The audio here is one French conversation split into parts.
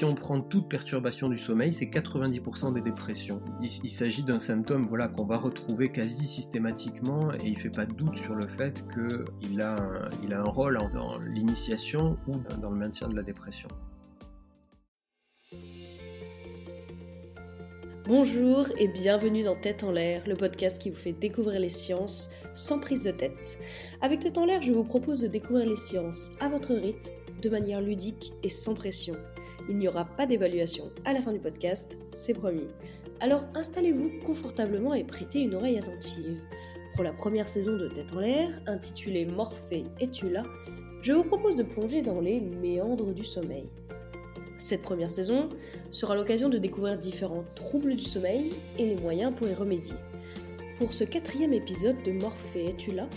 si on prend toute perturbation du sommeil, c'est 90% des dépressions. Il, s'agit d'un symptôme voilà, qu'on va retrouver quasi systématiquement et il ne fait pas de doute sur le fait qu'il a, il a un rôle dans l'initiation ou dans le maintien de la dépression. Bonjour et bienvenue dans Tête en l'air, le podcast qui vous fait découvrir les sciences sans prise de tête. Avec Tête en l'air, je vous propose de découvrir les sciences à votre rythme, de manière ludique et sans pression. Il n'y aura pas d'évaluation à la fin du podcast, c'est promis. Alors installez-vous confortablement et prêtez une oreille attentive. Pour la première saison de Tête en l'air, intitulée Morphée es-tu là? Je vous propose de plonger dans les méandres du sommeil. Cette première saison sera l'occasion de découvrir différents troubles du sommeil et les moyens pour y remédier. Pour ce quatrième épisode de Morphée es-tu là?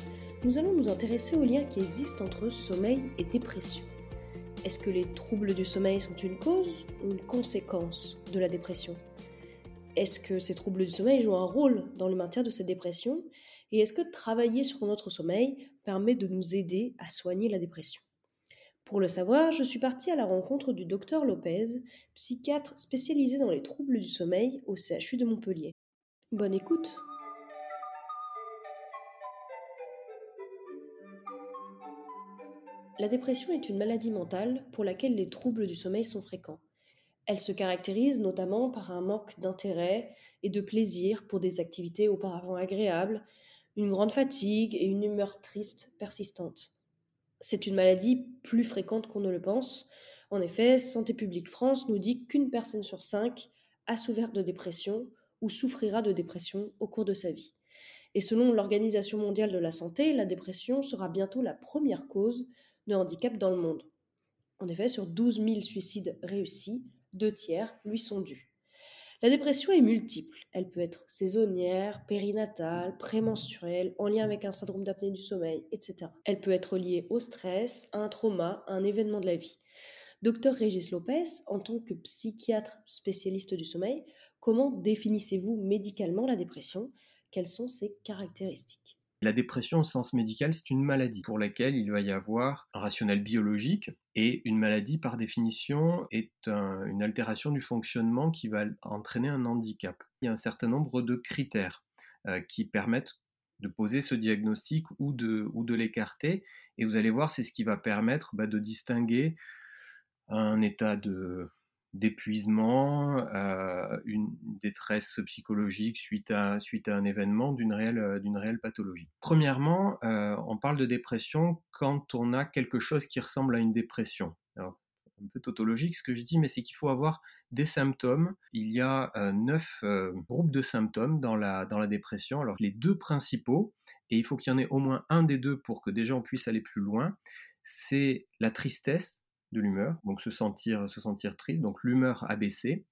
Nous allons nous intéresser aux liens qui existent entre sommeil et dépression. Est-ce que les troubles du sommeil sont une cause ou une conséquence de la dépression? Est-ce que ces troubles du sommeil jouent un rôle dans le maintien de cette dépression? Et est-ce que travailler sur notre sommeil permet de nous aider à soigner la dépression? Pour le savoir, je suis partie à la rencontre du docteur Lopez, psychiatre spécialisé dans les troubles du sommeil au CHU de Montpellier. Bonne écoute La dépression est une maladie mentale pour laquelle les troubles du sommeil sont fréquents. Elle se caractérise notamment par un manque d'intérêt et de plaisir pour des activités auparavant agréables, une grande fatigue et une humeur triste persistante. C'est une maladie plus fréquente qu'on ne le pense. En effet, Santé publique France nous dit qu'une personne sur cinq a souffert de dépression ou souffrira de dépression au cours de sa vie. Et selon l'Organisation mondiale de la santé, la dépression sera bientôt la première cause de handicap dans le monde. En effet, sur 12 000 suicides réussis, deux tiers lui sont dus. La dépression est multiple. Elle peut être saisonnière, périnatale, prémenstruelle, en lien avec un syndrome d'apnée du sommeil, etc. Elle peut être liée au stress, à un trauma, à un événement de la vie. Docteur Régis Lopez, en tant que psychiatre spécialiste du sommeil, comment définissez-vous médicalement la dépression? Quelles sont ses caractéristiques? La dépression au sens médical, c'est une maladie pour laquelle il va y avoir un rationnel biologique et une maladie par définition est une altération du fonctionnement qui va entraîner un handicap. Il y a un certain nombre de critères euh, qui permettent de poser ce diagnostic ou de, l'écarter et vous allez voir, c'est ce qui va permettre bah, de distinguer un état de d'épuisement, euh, une détresse psychologique suite à, suite à un événement, d'une réelle, euh, réelle pathologie. Premièrement, euh, on parle de dépression quand on a quelque chose qui ressemble à une dépression. Un peu tautologique ce que je dis, mais c'est qu'il faut avoir des symptômes. Il y a neuf groupes de symptômes dans la, dans la dépression. Alors les deux principaux, et il faut qu'il y en ait au moins un des deux pour que déjà on puisse aller plus loin, c'est la tristesse, l'humeur, donc se sentir, se sentir triste, donc l'humeur abaissée.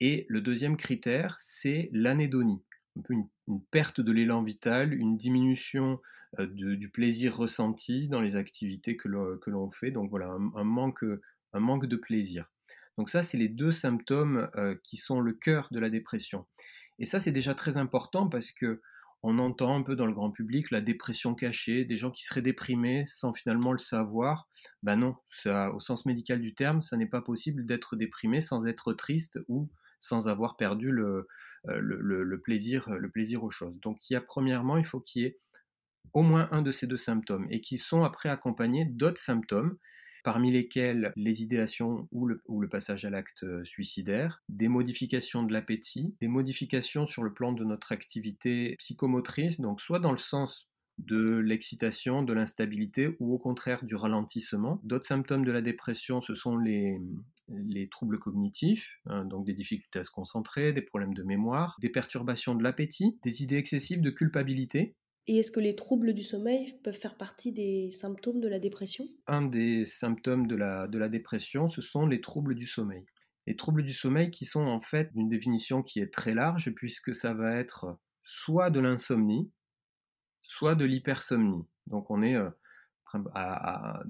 Et le deuxième critère, c'est l'anédonie, un peu une, perte de l'élan vital, une diminution euh, du plaisir ressenti dans les activités que l'on fait, donc voilà, un, manque, un manque de plaisir. Donc ça, c'est les deux symptômes euh, qui sont le cœur de la dépression. Et ça, c'est déjà très important parce que on entend un peu dans le grand public la dépression cachée, des gens qui seraient déprimés sans finalement le savoir. Ben non, ça, au sens médical du terme, ça n'est pas possible d'être déprimé sans être triste ou sans avoir perdu le, euh, plaisir aux choses. Donc il y a premièrement, il faut qu'il y ait au moins un de ces deux symptômes et qui sont après accompagnés d'autres symptômes parmi lesquels les idéations ou le, passage à l'acte euh, suicidaire, des modifications de l'appétit, des modifications sur le plan de notre activité psychomotrice, donc soit dans le sens de l'excitation, de l'instabilité ou au contraire du ralentissement. D'autres symptômes de la dépression, ce sont les, troubles cognitifs, hein, donc des difficultés à se concentrer, des problèmes de mémoire, des perturbations de l'appétit, des idées excessives de culpabilité, et est-ce que les troubles du sommeil peuvent faire partie des symptômes de la dépression? Un des symptômes de la, de la dépression, ce sont les troubles du sommeil. Les troubles du sommeil qui sont en fait une définition qui est très large puisque ça va être soit de l'insomnie, soit de l'hypersomnie. Donc on est euh, à,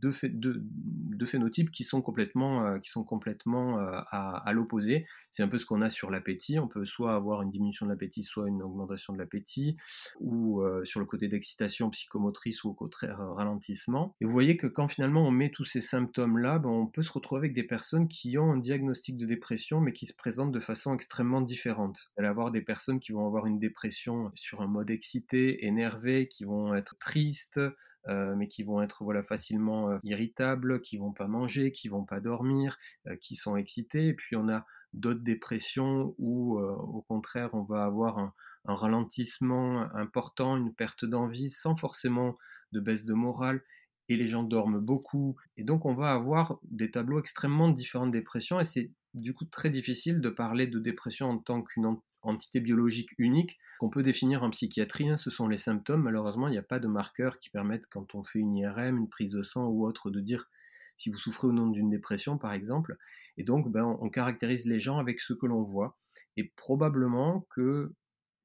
deux, phénotypes qui sont complètement, euh, qui sont complètement euh, à, l'opposé. C'est un peu ce qu'on a sur l'appétit. On peut soit avoir une diminution de l'appétit, soit une augmentation de l'appétit, ou euh, sur le côté d'excitation psychomotrice ou au contraire ralentissement. Et vous voyez que quand finalement on met tous ces symptômes-là, ben, on peut se retrouver avec des personnes qui ont un diagnostic de dépression, mais qui se présentent de façon extrêmement différente. Va y avoir des personnes qui vont avoir une dépression sur un mode excité, énervé, qui vont être tristes, mais qui vont être voilà facilement euh, irritables, qui vont pas manger, qui vont pas dormir, euh, qui sont excités. Et puis on a d'autres dépressions où au contraire on va avoir un, ralentissement important, une perte d'envie sans forcément de baisse de morale et les gens dorment beaucoup. Et donc on va avoir des tableaux extrêmement différents de dépression et c'est du coup très difficile de parler de dépression en tant qu'une entité biologique unique qu'on peut définir en psychiatrie. Hein, ce sont les symptômes. Malheureusement, il n'y a pas de marqueurs qui permettent, quand on fait une IRM, une prise de sang ou autre, de dire si vous souffrez ou non d'une dépression, par exemple. Et donc, ben, on caractérise les gens avec ce que l'on voit. Et probablement que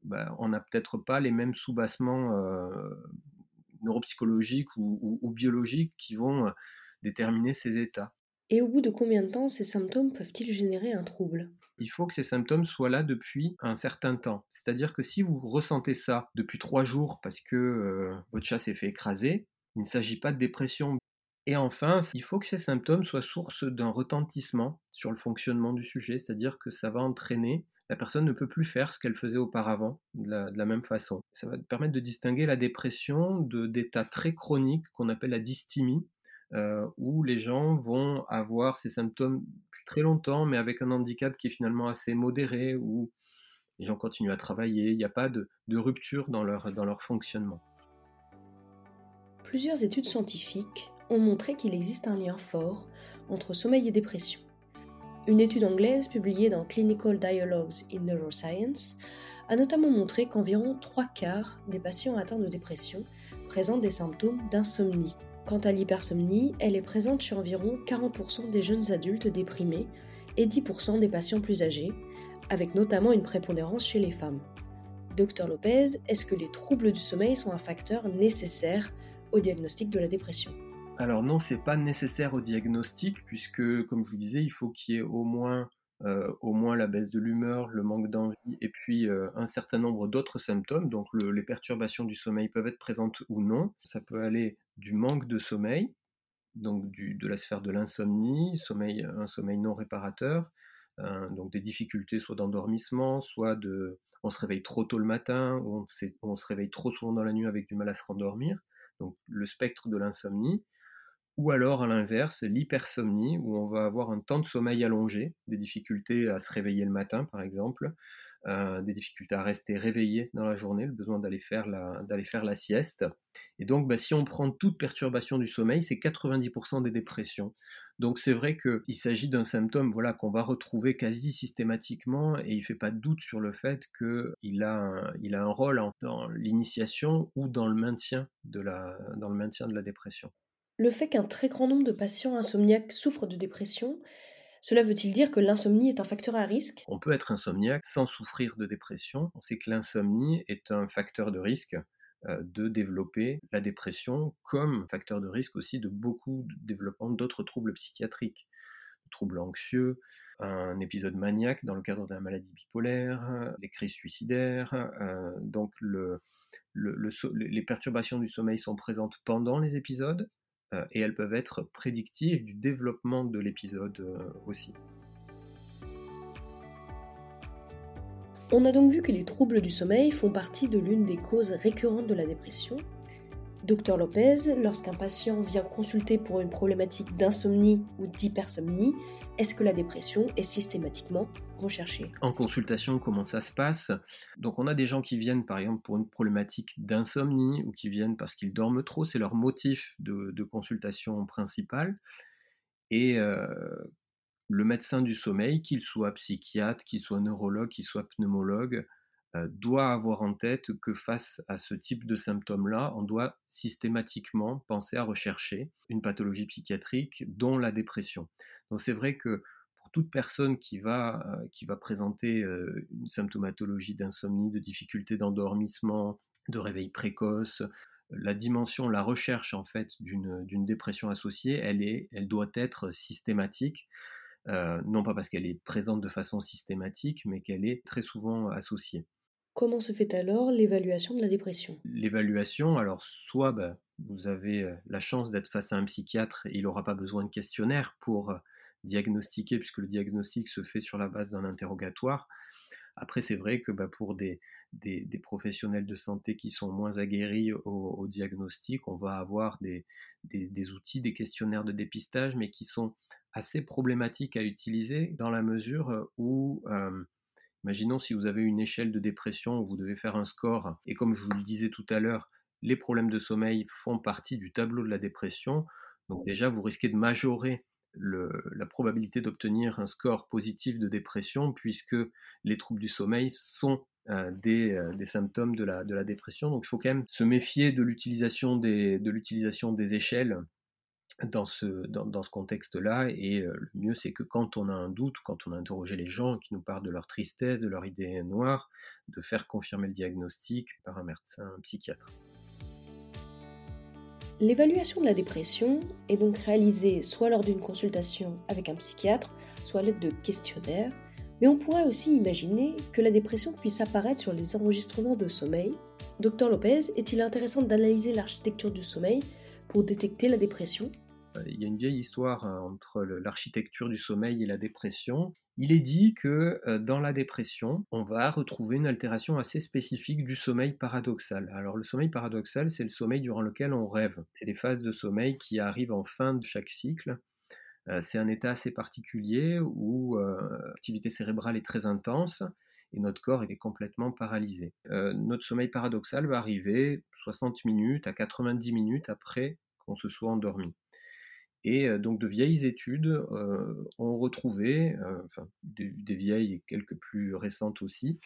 ben, on n'a peut-être pas les mêmes soubassements euh, neuropsychologiques ou, biologiques qui vont euh, déterminer ces états. Et au bout de combien de temps ces symptômes peuvent-ils générer un trouble? Il faut que ces symptômes soient là depuis un certain temps. C'est-à-dire que si vous ressentez ça depuis trois jours parce que euh, votre chat s'est fait écraser, il ne s'agit pas de dépression. Et enfin, il faut que ces symptômes soient source d'un retentissement sur le fonctionnement du sujet, c'est-à-dire que ça va entraîner la personne ne peut plus faire ce qu'elle faisait auparavant de la, même façon. Ça va permettre de distinguer la dépression d'états très chroniques qu'on appelle la dysthymie, euh, où les gens vont avoir ces symptômes très longtemps, mais avec un handicap qui est finalement assez modéré, où les gens continuent à travailler, il n'y a pas de, rupture dans leur, dans leur fonctionnement. Plusieurs études scientifiques ont montré qu'il existe un lien fort entre sommeil et dépression. Une étude anglaise publiée dans Clinical Dialogues in Neuroscience a notamment montré qu'environ trois quarts des patients atteints de dépression présentent des symptômes d'insomnie Quant à l'hypersomnie, elle est présente chez environ 40% des jeunes adultes déprimés et 10% des patients plus âgés, avec notamment une prépondérance chez les femmes. Docteur Lopez, est-ce que les troubles du sommeil sont un facteur nécessaire au diagnostic de la dépression? Alors non, c'est pas nécessaire au diagnostic puisque, comme je vous disais, il faut qu'il y ait au moins euh, la baisse de l'humeur, le manque d'envie, et puis euh, un certain nombre d'autres symptômes. Donc les perturbations du sommeil peuvent être présentes ou non. Ça peut aller du manque de sommeil, donc de la sphère de l'insomnie, sommeil, un sommeil non réparateur, donc des difficultés soit d'endormissement, soit de... On se réveille trop tôt le matin, ou on, on se réveille trop souvent dans la nuit avec du mal à se rendormir. Donc le spectre de l'insomnie ou alors à l'inverse, l'hypersomnie, où on va avoir un temps de sommeil allongé, des difficultés à se réveiller le matin par exemple, euh, des difficultés à rester réveillé dans la journée, le besoin d'aller faire la, d'aller faire la sieste. Et donc, bah, si on prend toute perturbation du sommeil, c'est 90% des dépressions. Donc, c'est vrai qu'il s'agit d'un symptôme voilà, qu'on va retrouver quasi systématiquement et il ne fait pas de doute sur le fait qu'il a un, il a un rôle dans l'initiation ou dans le maintien de la, dans le maintien de la dépression. Le fait qu'un très grand nombre de patients insomniaques souffrent de dépression, cela veut-il dire que l'insomnie est un facteur à risque? On peut être insomniaque sans souffrir de dépression. On sait que l'insomnie est un facteur de risque euh, de développer la dépression comme facteur de risque aussi de beaucoup de développement d'autres troubles psychiatriques, troubles anxieux, un épisode maniaque dans le cadre d'une maladie bipolaire, les crises suicidaires. Euh, donc les perturbations du sommeil sont présentes pendant les épisodes et elles peuvent être prédictives du développement de l'épisode euh, aussi. On a donc vu que les troubles du sommeil font partie de l'une des causes récurrentes de la dépression Docteur Lopez, lorsqu'un patient vient consulter pour une problématique d'insomnie ou d'hypersomnie, est-ce que la dépression est systématiquement recherchée? En consultation, comment ça se passe? Donc on a des gens qui viennent par exemple pour une problématique d'insomnie ou qui viennent parce qu'ils dorment trop, c'est leur motif de, consultation principale. Et euh, le médecin du sommeil, qu'il soit psychiatre, qu'il soit neurologue, qu'il soit pneumologue, doit avoir en tête que face à ce type de symptômes-là, on doit systématiquement penser à rechercher une pathologie psychiatrique, dont la dépression. Donc c'est vrai que pour toute personne qui va, euh, présenter euh, une symptomatologie d'insomnie, de difficulté d'endormissement, de réveil précoce, la dimension, la recherche en fait d'une dépression associée, elle, doit être systématique. Euh, non pas parce qu'elle est présente de façon systématique, mais qu'elle est très souvent associée. Comment se fait alors l'évaluation de la dépression? L'évaluation, alors soit bah, vous avez la chance d'être face à un psychiatre et il n'aura pas besoin de questionnaire pour diagnostiquer, puisque le diagnostic se fait sur la base d'un interrogatoire. Après, c'est vrai que bah, pour des, professionnels de santé qui sont moins aguerris au, diagnostic, on va avoir des, outils, des questionnaires de dépistage, mais qui sont assez problématiques à utiliser dans la mesure où, imaginons si vous avez une échelle de dépression où vous devez faire un score, et comme je vous le disais tout à l'heure, les problèmes de sommeil font partie du tableau de la dépression, donc déjà vous risquez de majorer la probabilité d'obtenir un score positif de dépression, puisque les troubles du sommeil sont euh, euh, des, symptômes de la, de la, dépression. Donc il faut quand même se méfier de l'utilisation des, de l'utilisation des échelles dans ce, contexte-là. Et euh, le mieux, c'est que quand on a un doute, quand on a interrogé les gens qui nous parlent de leur tristesse, de leur idée noire, de faire confirmer le diagnostic par un médecin, un psychiatre. L'évaluation de la dépression est donc réalisée soit lors d'une consultation avec un psychiatre, soit à l'aide de questionnaires, mais on pourrait aussi imaginer que la dépression puisse apparaître sur les enregistrements de sommeil. Docteur Lopez, est-il intéressant d'analyser l'architecture du sommeil pour détecter la dépression? Il y a une vieille histoire hein, entre l'architecture du sommeil et la dépression. Il est dit que euh, dans la dépression, on va retrouver une altération assez spécifique du sommeil paradoxal. Alors le sommeil paradoxal, c'est le sommeil durant lequel on rêve. C'est des phases de sommeil qui arrivent en fin de chaque cycle. Euh, c'est un état assez particulier où euh, l'activité cérébrale est très intense et notre corps est complètement paralysé. notre sommeil paradoxal va arriver 60 minutes à 90 minutes après qu'on se soit endormi. Et donc de vieilles études ont retrouvé, enfin des, vieilles et quelques plus récentes aussi,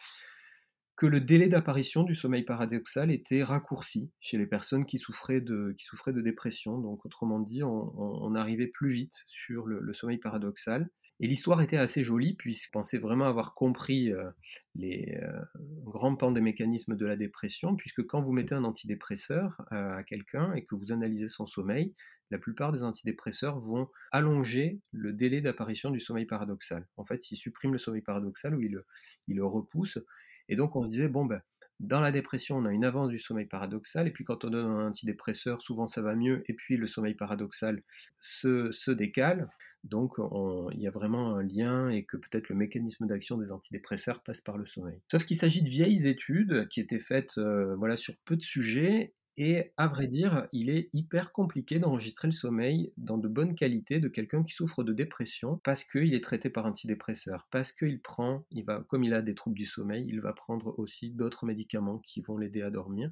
que le délai d'apparition du sommeil paradoxal était raccourci chez les personnes qui souffraient de, qui souffraient de dépression. Donc autrement dit, on, arrivait plus vite sur le sommeil paradoxal. Et l'histoire était assez jolie, puisqu'on pensait vraiment avoir compris les grands pans des mécanismes de la dépression, puisque quand vous mettez un antidépresseur à quelqu'un et que vous analysez son sommeil, la plupart des antidépresseurs vont allonger le délai d'apparition du sommeil paradoxal. En fait, ils suppriment le sommeil paradoxal ou ils le, repoussent. Et donc on disait, bon, ben, dans la dépression, on a une avance du sommeil paradoxal, et puis quand on donne un antidépresseur, souvent ça va mieux, et puis le sommeil paradoxal se, se décale. Donc il y a vraiment un lien et que peut-être le mécanisme d'action des antidépresseurs passe par le sommeil. Sauf qu'il s'agit de vieilles études qui étaient faites euh, voilà, sur peu de sujets et à vrai dire, il est hyper compliqué d'enregistrer le sommeil dans de bonnes qualités de quelqu'un qui souffre de dépression parce qu'il est traité par antidépresseur, parce qu'il prend, il va, comme il a des troubles du sommeil, il va prendre aussi d'autres médicaments qui vont l'aider à dormir.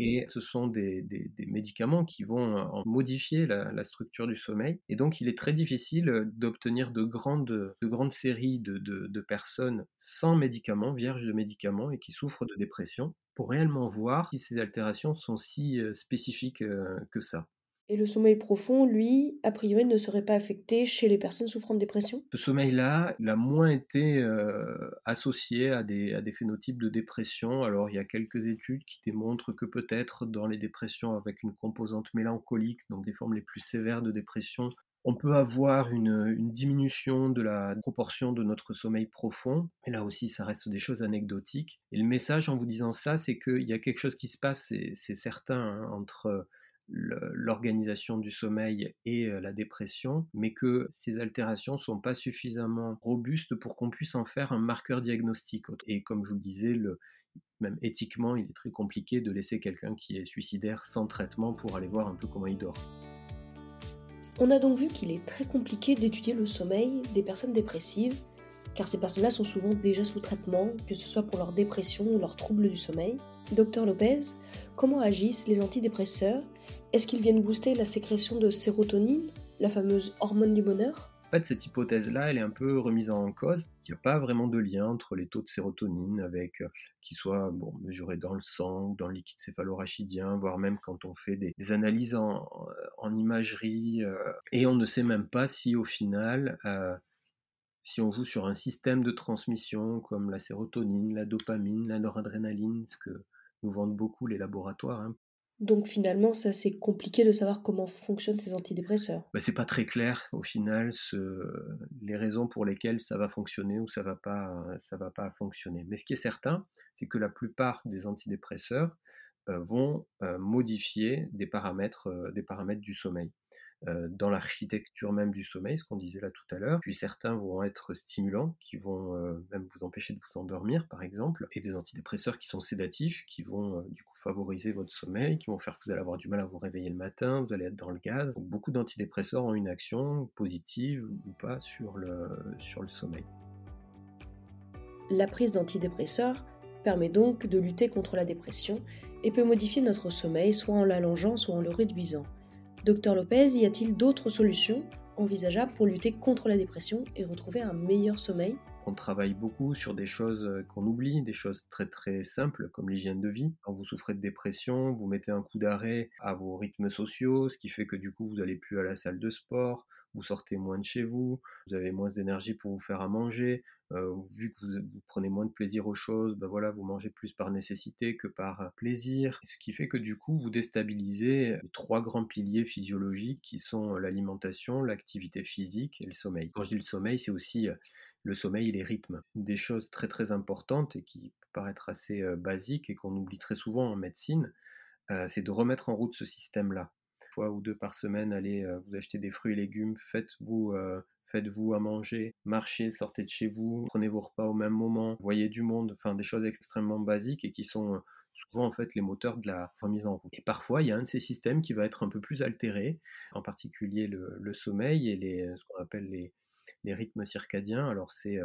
Et ce sont des, médicaments qui vont euh, modifier la, structure du sommeil. Et donc, il est très difficile d'obtenir de grandes, de grandes séries de, personnes sans médicaments, vierges de médicaments et qui souffrent de dépression, pour réellement voir si ces altérations sont si euh, spécifiques que ça. Et le sommeil profond, lui, a priori, ne serait pas affecté chez les personnes souffrant de dépression? Ce sommeil-là, il a moins été euh, associé à des, à des phénotypes de dépression. Alors, il y a quelques études qui démontrent que peut-être dans les dépressions avec une composante mélancolique, donc des formes les plus sévères de dépression, on peut avoir une, diminution de la proportion de notre sommeil profond, mais là aussi ça reste des choses anecdotiques. Et le message en vous disant ça, c'est qu'il y a quelque chose qui se passe, c'est certain, hein, entre l'organisation du sommeil et euh, la dépression, mais que ces altérations ne sont pas suffisamment robustes pour qu'on puisse en faire un marqueur diagnostique. Et comme je vous le disais, même éthiquement, il est très compliqué de laisser quelqu'un qui est suicidaire sans traitement pour aller voir un peu comment il dort. On a donc vu qu'il est très compliqué d'étudier le sommeil des personnes dépressives, car ces personnes-là sont souvent déjà sous traitement, que ce soit pour leur dépression ou leur trouble du sommeil. Docteur Lopez, comment agissent les antidépresseurs? Est-ce qu'ils viennent booster la sécrétion de sérotonine, la fameuse hormone du bonheur? En fait, cette hypothèse-là, elle est un peu remise en cause. Il n'y a pas vraiment de lien entre les taux de sérotonine avec euh, qui soient mesurés dans le sang, dans le liquide céphalorachidien, voire même quand on fait des, analyses en, imagerie. Euh, et on ne sait même pas si au final, euh, si on joue sur un système de transmission comme la sérotonine, la dopamine, la noradrénaline, ce que nous vendent beaucoup les laboratoires, hein, Donc finalement, c'est assez compliqué de savoir comment fonctionnent ces antidépresseurs. Bah, c'est pas très clair au final les raisons pour lesquelles ça va fonctionner ou ça va ça va pas fonctionner. Mais ce qui est certain, c'est que la plupart des antidépresseurs euh, vont euh, modifier des paramètres, euh, des paramètres du sommeil. Euh, dans l'architecture même du sommeil, ce qu'on disait là tout à l'heure. Puis certains vont être stimulants, qui vont euh, même vous empêcher de vous endormir, par exemple, et des antidépresseurs qui sont sédatifs, qui vont euh, du coup favoriser votre sommeil, qui vont faire que vous allez avoir du mal à vous réveiller le matin, vous allez être dans le gaz. Beaucoup d'antidépresseurs ont une action positive ou pas sur le, sur le sommeil. La prise d'antidépresseurs permet donc de lutter contre la dépression et peut modifier notre sommeil soit en l'allongeant, soit en le réduisant. Docteur Lopez, y a-t-il d'autres solutions envisageables pour lutter contre la dépression et retrouver un meilleur sommeil? On travaille beaucoup sur des choses euh, qu'on oublie, des choses très très simples comme l'hygiène de vie. Quand vous souffrez de dépression, vous mettez un coup d'arrêt à vos rythmes sociaux, ce qui fait que du coup vous n'allez plus à la salle de sport, vous sortez moins de chez vous, vous avez moins d'énergie pour vous faire à manger, euh, vu que vous, prenez moins de plaisir aux choses, ben voilà, vous mangez plus par nécessité que par euh, plaisir, ce qui fait que du coup vous déstabilisez les trois grands piliers physiologiques qui sont l'alimentation, l'activité physique et le sommeil. Quand je dis le sommeil, c'est aussi le sommeil et les rythmes. Des choses très très importantes et qui peuvent paraître assez euh, basiques et qu'on oublie très souvent en médecine, c'est de remettre en route ce système-là fois ou deux par semaine, allez euh, vous acheter des fruits et légumes, faites-vous euh, faites-vous à manger, marchez, sortez de chez vous, prenez vos repas au même moment, voyez du monde, enfin des choses extrêmement basiques et qui sont euh, souvent en fait les moteurs de la remise en route. Et parfois, il y a un de ces systèmes qui va être un peu plus altéré, en particulier le, sommeil et les, ce qu'on appelle les, les, rythmes circadiens. Alors c'est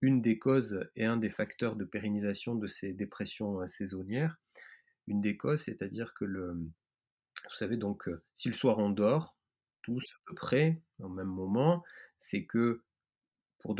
une des causes et un des facteurs de pérennisation de ces dépressions saisonnières. Une des causes, c'est-à-dire que le, vous savez, donc, si le soir on dort, tous à peu près, au même moment, c'est que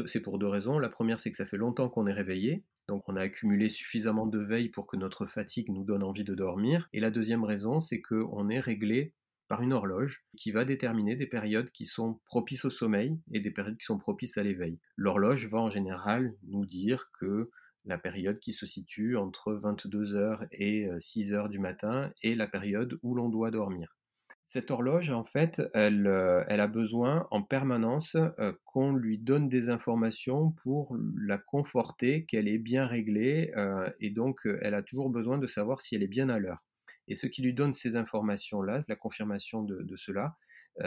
c'est pour deux raisons. La première, c'est que ça fait longtemps qu'on est réveillé, donc on a accumulé suffisamment de veille pour que notre fatigue nous donne envie de dormir. Et la deuxième raison, c'est qu'on est réglé par une horloge qui va déterminer des périodes qui sont propices au sommeil et des périodes qui sont propices à l'éveil. L'horloge va en général nous dire que la période qui se situe entre 22h et 6h du matin et la période où l'on doit dormir. Cette horloge, en fait, elle, elle a besoin en permanence qu'on lui donne des informations pour la conforter, qu'elle est bien réglée, et donc elle a toujours besoin de savoir si elle est bien à l'heure. Et ce qui lui donne ces informations-là, la confirmation de, cela,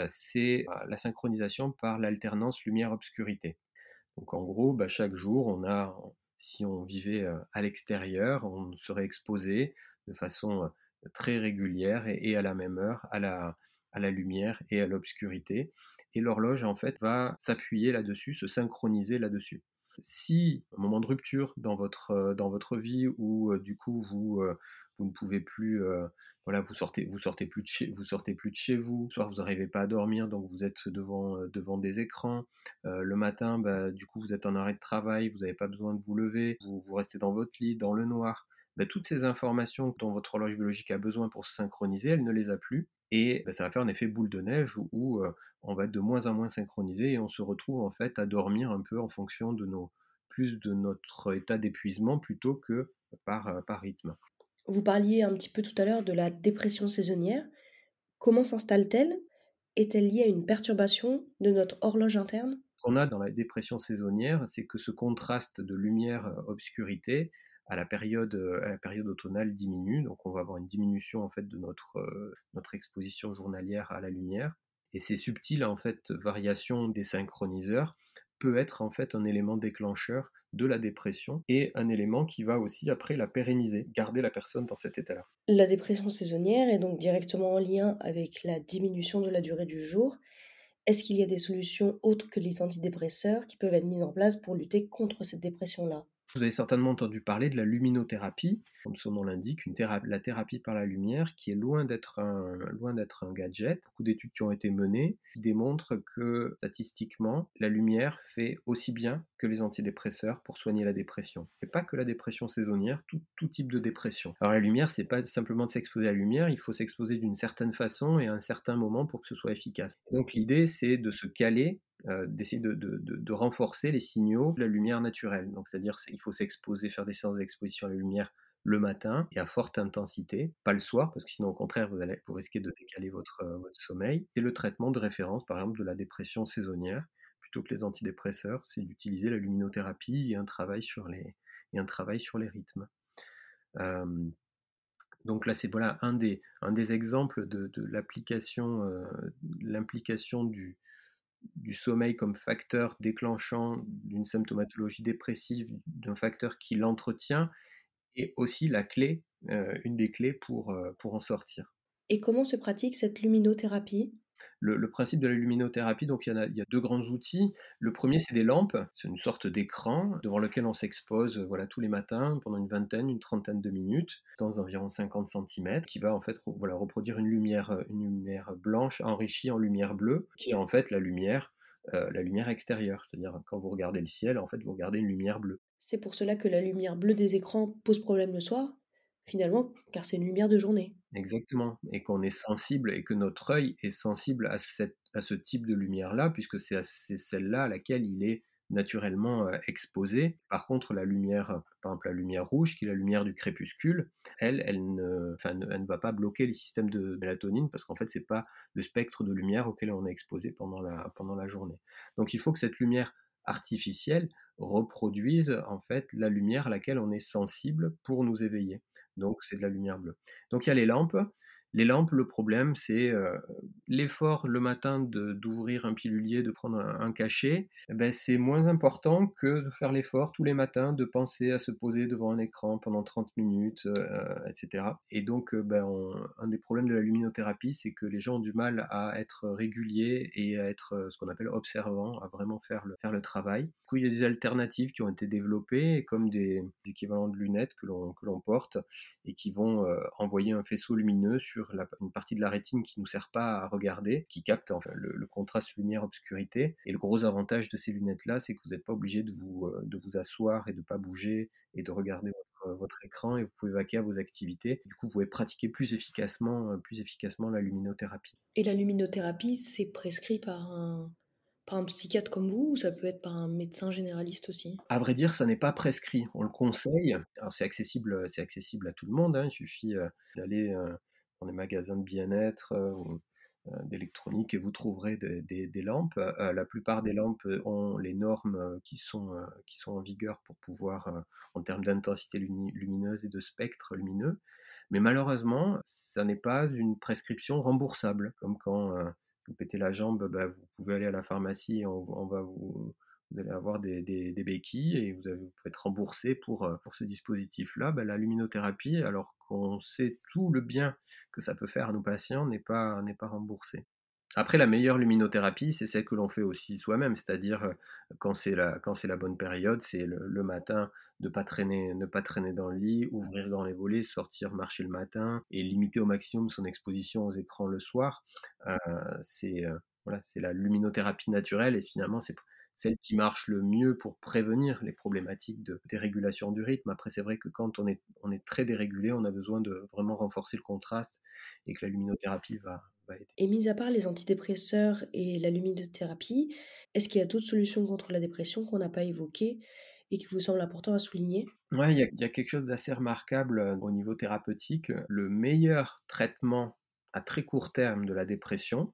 c'est la synchronisation par l'alternance lumière-obscurité. Donc en gros, bah, chaque jour, on a si on vivait à l'extérieur, on serait exposé de façon très régulière et, à la même heure à la, à la lumière et à l'obscurité. Et l'horloge, en fait, va s'appuyer là-dessus, se synchroniser là-dessus. Si, un moment de rupture dans votre, dans votre vie, où du coup vous, vous ne pouvez plus voilà, vous sortez, vous sortez plus de chez, vous sortez plus de chez vous. Soit vous n'arrivez pas à dormir, donc vous êtes devant, euh, devant des écrans. Euh, le matin, bah, du coup, vous êtes en arrêt de travail, vous n'avez pas besoin de vous lever, vous, vous restez dans votre lit, dans le noir. Bah, toutes ces informations dont votre horloge biologique a besoin pour se synchroniser, elle ne les a plus. Et bah, ça va faire un effet boule de neige où, euh, on va être de moins en moins synchronisé et on se retrouve en fait à dormir un peu en fonction de nos, plus de notre état d'épuisement plutôt que par, par rythme. Vous parliez un petit peu tout à l'heure de la dépression saisonnière. Comment s'installe-t-elle? Est-elle liée à une perturbation de notre horloge interne? Ce qu'on a dans la dépression saisonnière, c'est que ce contraste de lumière-obscurité à la période automnale diminue, donc on va avoir une diminution en fait de notre notre exposition journalière à la lumière. Et ces subtiles en fait variations des synchroniseurs peut être en fait un élément déclencheur de la dépression et un élément qui va aussi après la pérenniser, garder la personne dans cet état-là. La dépression saisonnière est donc directement en lien avec la diminution de la durée du jour. Est-ce qu'il y a des solutions autres que les antidépresseurs qui peuvent être mises en place pour lutter contre cette dépression-là? Vous avez certainement entendu parler de la luminothérapie, comme son nom l'indique, la thérapie par la lumière, qui est loin d'être un, gadget. Beaucoup d'études qui ont été menées démontrent que statistiquement, la lumière fait aussi bien que les antidépresseurs pour soigner la dépression. Et pas que la dépression saisonnière, tout, tout type de dépression. Alors la lumière, c'est pas simplement de s'exposer à la lumière, il faut s'exposer d'une certaine façon et à un certain moment pour que ce soit efficace. Donc l'idée, c'est de se caler euh, d'essayer de, renforcer les signaux de la lumière naturelle. C'est-à-dire qu'il faut s'exposer, faire des séances d'exposition à la lumière le matin et à forte intensité, pas le soir, parce que sinon au contraire vous, risquez de décaler votre, votre sommeil. C'est le traitement de référence, par exemple, de la dépression saisonnière, plutôt que les antidépresseurs, c'est d'utiliser la luminothérapie et un travail sur les, rythmes. donc là, c'est voilà un des, un exemples de, de l'application, l'implication du, du sommeil comme facteur déclenchant d'une symptomatologie dépressive, d'un facteur qui l'entretient, et aussi la clé, euh, une des clés pour, euh, pour en sortir. Et comment se pratique cette luminothérapie? Le, principe de la luminothérapie, donc il y, a, il y, a, deux grands outils. Le premier, c'est des lampes. C'est une sorte d'écran devant lequel on s'expose voilà, tous les matins pendant une vingtaine, une trentaine de minutes, dans environ 50 cm, qui va en fait voilà, reproduire une lumière, une lumière blanche enrichie en lumière bleue, qui est en fait la lumière euh, la lumière extérieure. C'est-à-dire, quand vous regardez le ciel, en fait, vous regardez une lumière bleue. C'est pour cela que la lumière bleue des écrans pose problème le soir, finalement, car c'est une lumière de journée. Exactement. Et qu'on est sensible, et que notre œil est sensible à, ce type de lumière-là, puisque c'est celle-là à laquelle il est naturellement euh, exposée. Par contre, la lumière, par exemple la lumière rouge, qui est la lumière du crépuscule, elle, elle ne, enfin, elle ne va pas bloquer les systèmes de mélatonine parce qu'en fait, c'est pas le spectre de lumière auquel on est exposé pendant la, pendant la journée. Donc, il faut que cette lumière artificielle reproduise en fait la lumière à laquelle on est sensible pour nous éveiller. Donc, c'est de la lumière bleue. Donc, il y a les lampes. Les lampes, le problème, c'est euh, l'effort le matin d'ouvrir un pilulier, de prendre un, cachet. Eh ben, c'est moins important que de faire l'effort tous les matins de penser à se poser devant un écran pendant 30 minutes, euh, etc. Et donc, euh, ben, un des problèmes de la luminothérapie, c'est que les gens ont du mal à être réguliers et à être ce qu'on appelle observants, à vraiment faire le, faire le travail. Du coup, il y a des alternatives qui ont été développées, comme des, équivalents de lunettes que l'on porte et qui vont envoyer un faisceau lumineux sur une partie de la rétine qui ne nous sert pas à regarder, qui capte le, contraste lumière-obscurité. Et le gros avantage de ces lunettes-là, c'est que vous n'êtes pas obligé de vous, euh, de vous asseoir et de ne pas bouger et de regarder votre, votre, écran et vous pouvez vaquer à vos activités. Du coup, vous pouvez pratiquer plus efficacement, euh, plus efficacement la luminothérapie. Et la luminothérapie, c'est prescrit par un, par un psychiatre comme vous ou ça peut être par un médecin généraliste aussi? À vrai dire, ça n'est pas prescrit. On le conseille. Alors c'est accessible, c'est accessible à tout le monde. Hein. Il suffit euh, d'aller dans les magasins de bien-être euh, ou euh, d'électronique et vous trouverez des, lampes. Euh, la plupart des lampes ont les normes qui sont, qui sont en vigueur pour pouvoir, en termes d'intensité lumineuse et de spectre lumineux. Mais malheureusement, ça n'est pas une prescription remboursable. Comme quand vous pétez la jambe, bah, vous pouvez aller à la pharmacie et on va vous, vous allez avoir des, béquilles et vous, pouvez être remboursé pour, euh, pour ce dispositif-là. Ben, la luminothérapie, alors qu'on sait tout le bien que ça peut faire à nos patients, n'est pas, n'est pas remboursé. Après, la meilleure luminothérapie, c'est celle que l'on fait aussi soi-même, c'est-à-dire euh, quand c'est la, quand c'est la bonne période, c'est le, matin de pas traîner, ne pas traîner dans le lit, ouvrir dans les volets, sortir marcher le matin et limiter au maximum son exposition aux écrans le soir. Euh, c'est voilà, c'est la luminothérapie naturelle et finalement c'est celle qui marche le mieux pour prévenir les problématiques de dérégulation du rythme. Après, c'est vrai que quand on est, on est très dérégulé, on a besoin de vraiment renforcer le contraste et que la luminothérapie va, aider. Et mis à part les antidépresseurs et la luminothérapie, est-ce qu'il y a d'autres solutions contre la dépression qu'on n'a pas évoquées et qui vous semblent importantes à souligner? Oui, il y, y, a quelque chose d'assez remarquable euh, au niveau thérapeutique. Le meilleur traitement à très court terme de la dépression,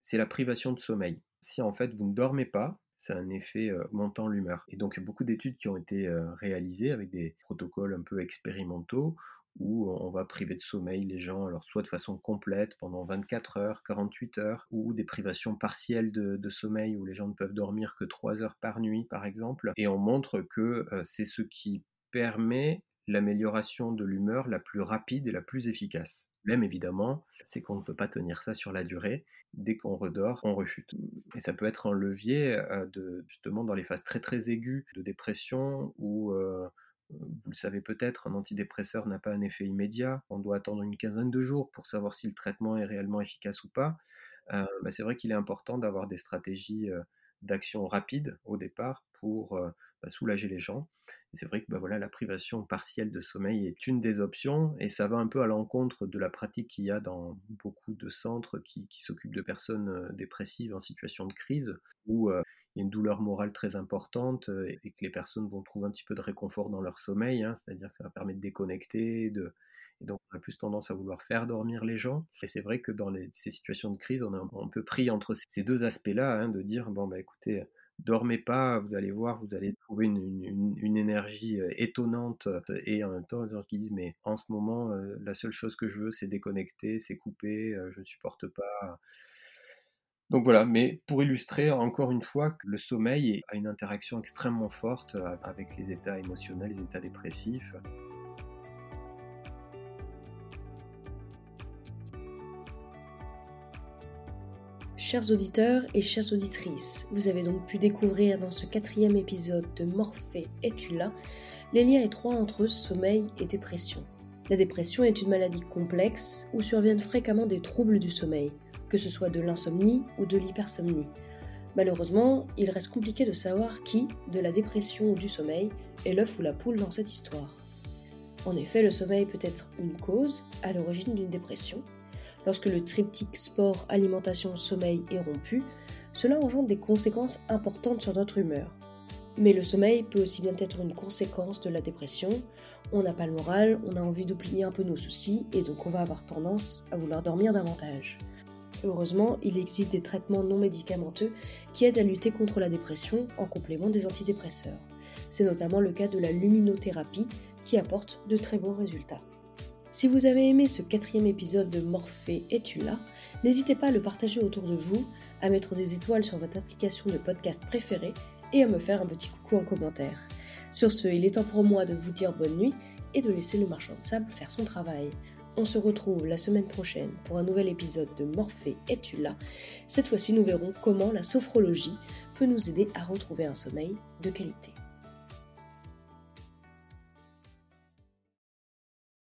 c'est la privation de sommeil. Si en fait vous ne dormez pas, c'est un effet montant l'humeur. Et donc, il y a beaucoup d'études qui ont été réalisées avec des protocoles un peu expérimentaux où on va priver de sommeil les gens, alors soit de façon complète pendant 24 heures, 48 heures, ou des privations partielles de, sommeil où les gens ne peuvent dormir que 3 heures par nuit, par exemple. Et on montre que c'est ce qui permet l'amélioration de l'humeur la plus rapide et la plus efficace problème, évidemment, c'est qu'on ne peut pas tenir ça sur la durée. Dès qu'on redort, on rechute. Et ça peut être un levier de, justement dans les phases très très aiguës de dépression où, vous le savez peut-être, un antidépresseur n'a pas un effet immédiat. On doit attendre une quinzaine de jours pour savoir si le traitement est réellement efficace ou pas. Bah, c'est vrai qu'il est important d'avoir des stratégies d'action rapide au départ pour soulager les gens. c'est vrai que bah, voilà, la privation partielle de sommeil est une des options et ça va un peu à l'encontre de la pratique qu'il y a dans beaucoup de centres qui, s'occupent de personnes dépressives en situation de crise où il y a une douleur morale très importante et que les personnes vont trouver un petit peu de réconfort dans leur sommeil, hein, c'est-à-dire que ça permet de déconnecter, et donc, on a plus tendance à vouloir faire dormir les gens. Et c'est vrai que dans ces situations de crise, on est un peu pris entre ces deux aspects-là, hein, de dire, bon, bah écoutez, dormez pas, vous allez voir, vous allez trouver une, énergie étonnante et en même temps, les gens qui disent, mais en ce moment, la seule chose que je veux, c'est déconnecter, c'est couper, je ne supporte pas. Donc voilà, mais pour illustrer encore une fois que le sommeil a une interaction extrêmement forte avec les états émotionnels, les états dépressifs. Chers auditeurs et chères auditrices, vous avez donc pu découvrir dans ce quatrième épisode de Morphée es-tu là? les liens étroits entre sommeil et dépression. La dépression est une maladie complexe où surviennent fréquemment des troubles du sommeil, que ce soit de l'insomnie ou de l'hypersomnie. Malheureusement, il reste compliqué de savoir qui, de la dépression ou du sommeil, est l'œuf ou la poule dans cette histoire. En effet, le sommeil peut être une cause à l'origine d'une dépression, Lorsque le triptyque sport, alimentation, sommeil est rompu, cela engendre des conséquences importantes sur notre humeur. Mais le sommeil peut aussi bien être une conséquence de la dépression. On n'a pas le moral, on a envie d'oublier un peu nos soucis et donc on va avoir tendance à vouloir dormir davantage. Heureusement, il existe des traitements non médicamenteux qui aident à lutter contre la dépression en complément des antidépresseurs. C'est notamment le cas de la luminothérapie qui apporte de très bons résultats. Si vous avez aimé ce quatrième épisode de Morphée es-tu là? N'hésitez pas à le partager autour de vous, à mettre des étoiles sur votre application de podcast préférée et à me faire un petit coucou en commentaire. Sur ce, il est temps pour moi de vous dire bonne nuit et de laisser le marchand de sable faire son travail. On se retrouve la semaine prochaine pour un nouvel épisode de Morphée es-tu là? Cette fois-ci, nous verrons comment la sophrologie peut nous aider à retrouver un sommeil de qualité.